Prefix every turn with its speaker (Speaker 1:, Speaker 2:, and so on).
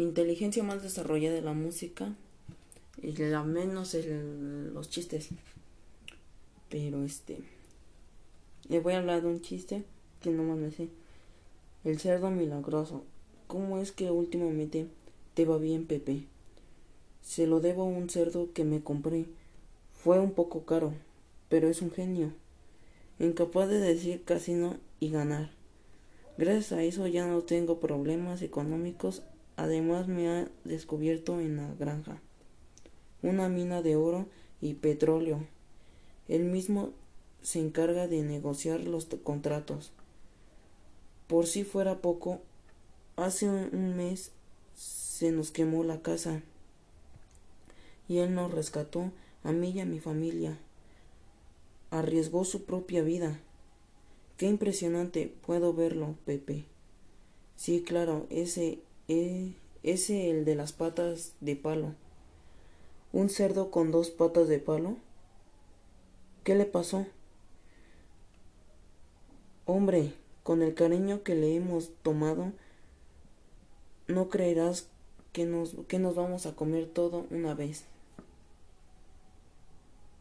Speaker 1: Mi inteligencia más desarrollada de la música y la menos el, los chistes. Pero este. Le voy a hablar de un chiste que no me sé. El cerdo milagroso. ¿Cómo es que últimamente te va bien, Pepe? Se lo debo a un cerdo que me compré. Fue un poco caro, pero es un genio. Incapaz de decir casino y ganar. Gracias a eso ya no tengo problemas económicos. Además me ha descubierto en la granja una mina de oro y petróleo. Él mismo se encarga de negociar los contratos. Por si fuera poco, hace un mes se nos quemó la casa y él nos rescató a mí y a mi familia. Arriesgó su propia vida. Qué impresionante, puedo verlo, Pepe. Sí, claro, ese, eh, ese el de las patas de palo. ¿Un cerdo con dos patas de palo? ¿Qué le pasó? Hombre, con el cariño que le hemos tomado, no creerás que nos, que nos vamos a comer todo una vez.